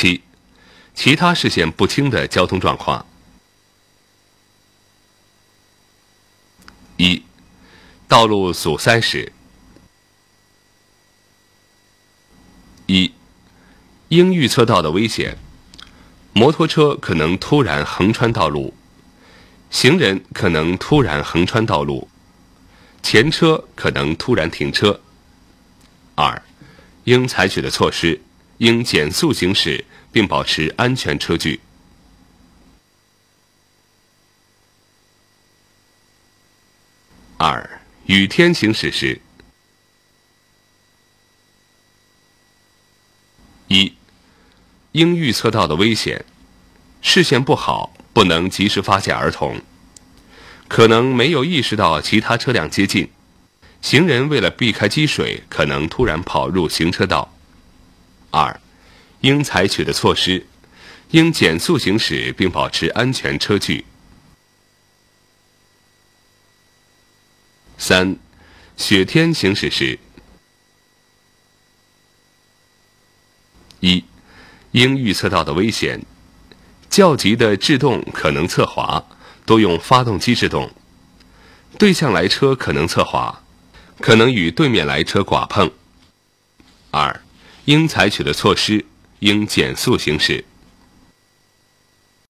七，其他视线不清的交通状况。一，道路阻塞时。一，应预测到的危险：摩托车可能突然横穿道路，行人可能突然横穿道路，前车可能突然停车。二，应采取的措施：应减速行驶，并保持安全车距。二、雨天行驶时，一、应预测到的危险：视线不好，不能及时发现儿童，可能没有意识到其他车辆接近，行人为了避开积水，可能突然跑入行车道。二、应采取的措施：应减速行驶，并保持安全车距。三，雪天行驶时，一，应预测到的危险：较急的制动可能侧滑，多用发动机制动；对向来车可能侧滑，可能与对面来车剐碰。应采取的措施：应减速行驶。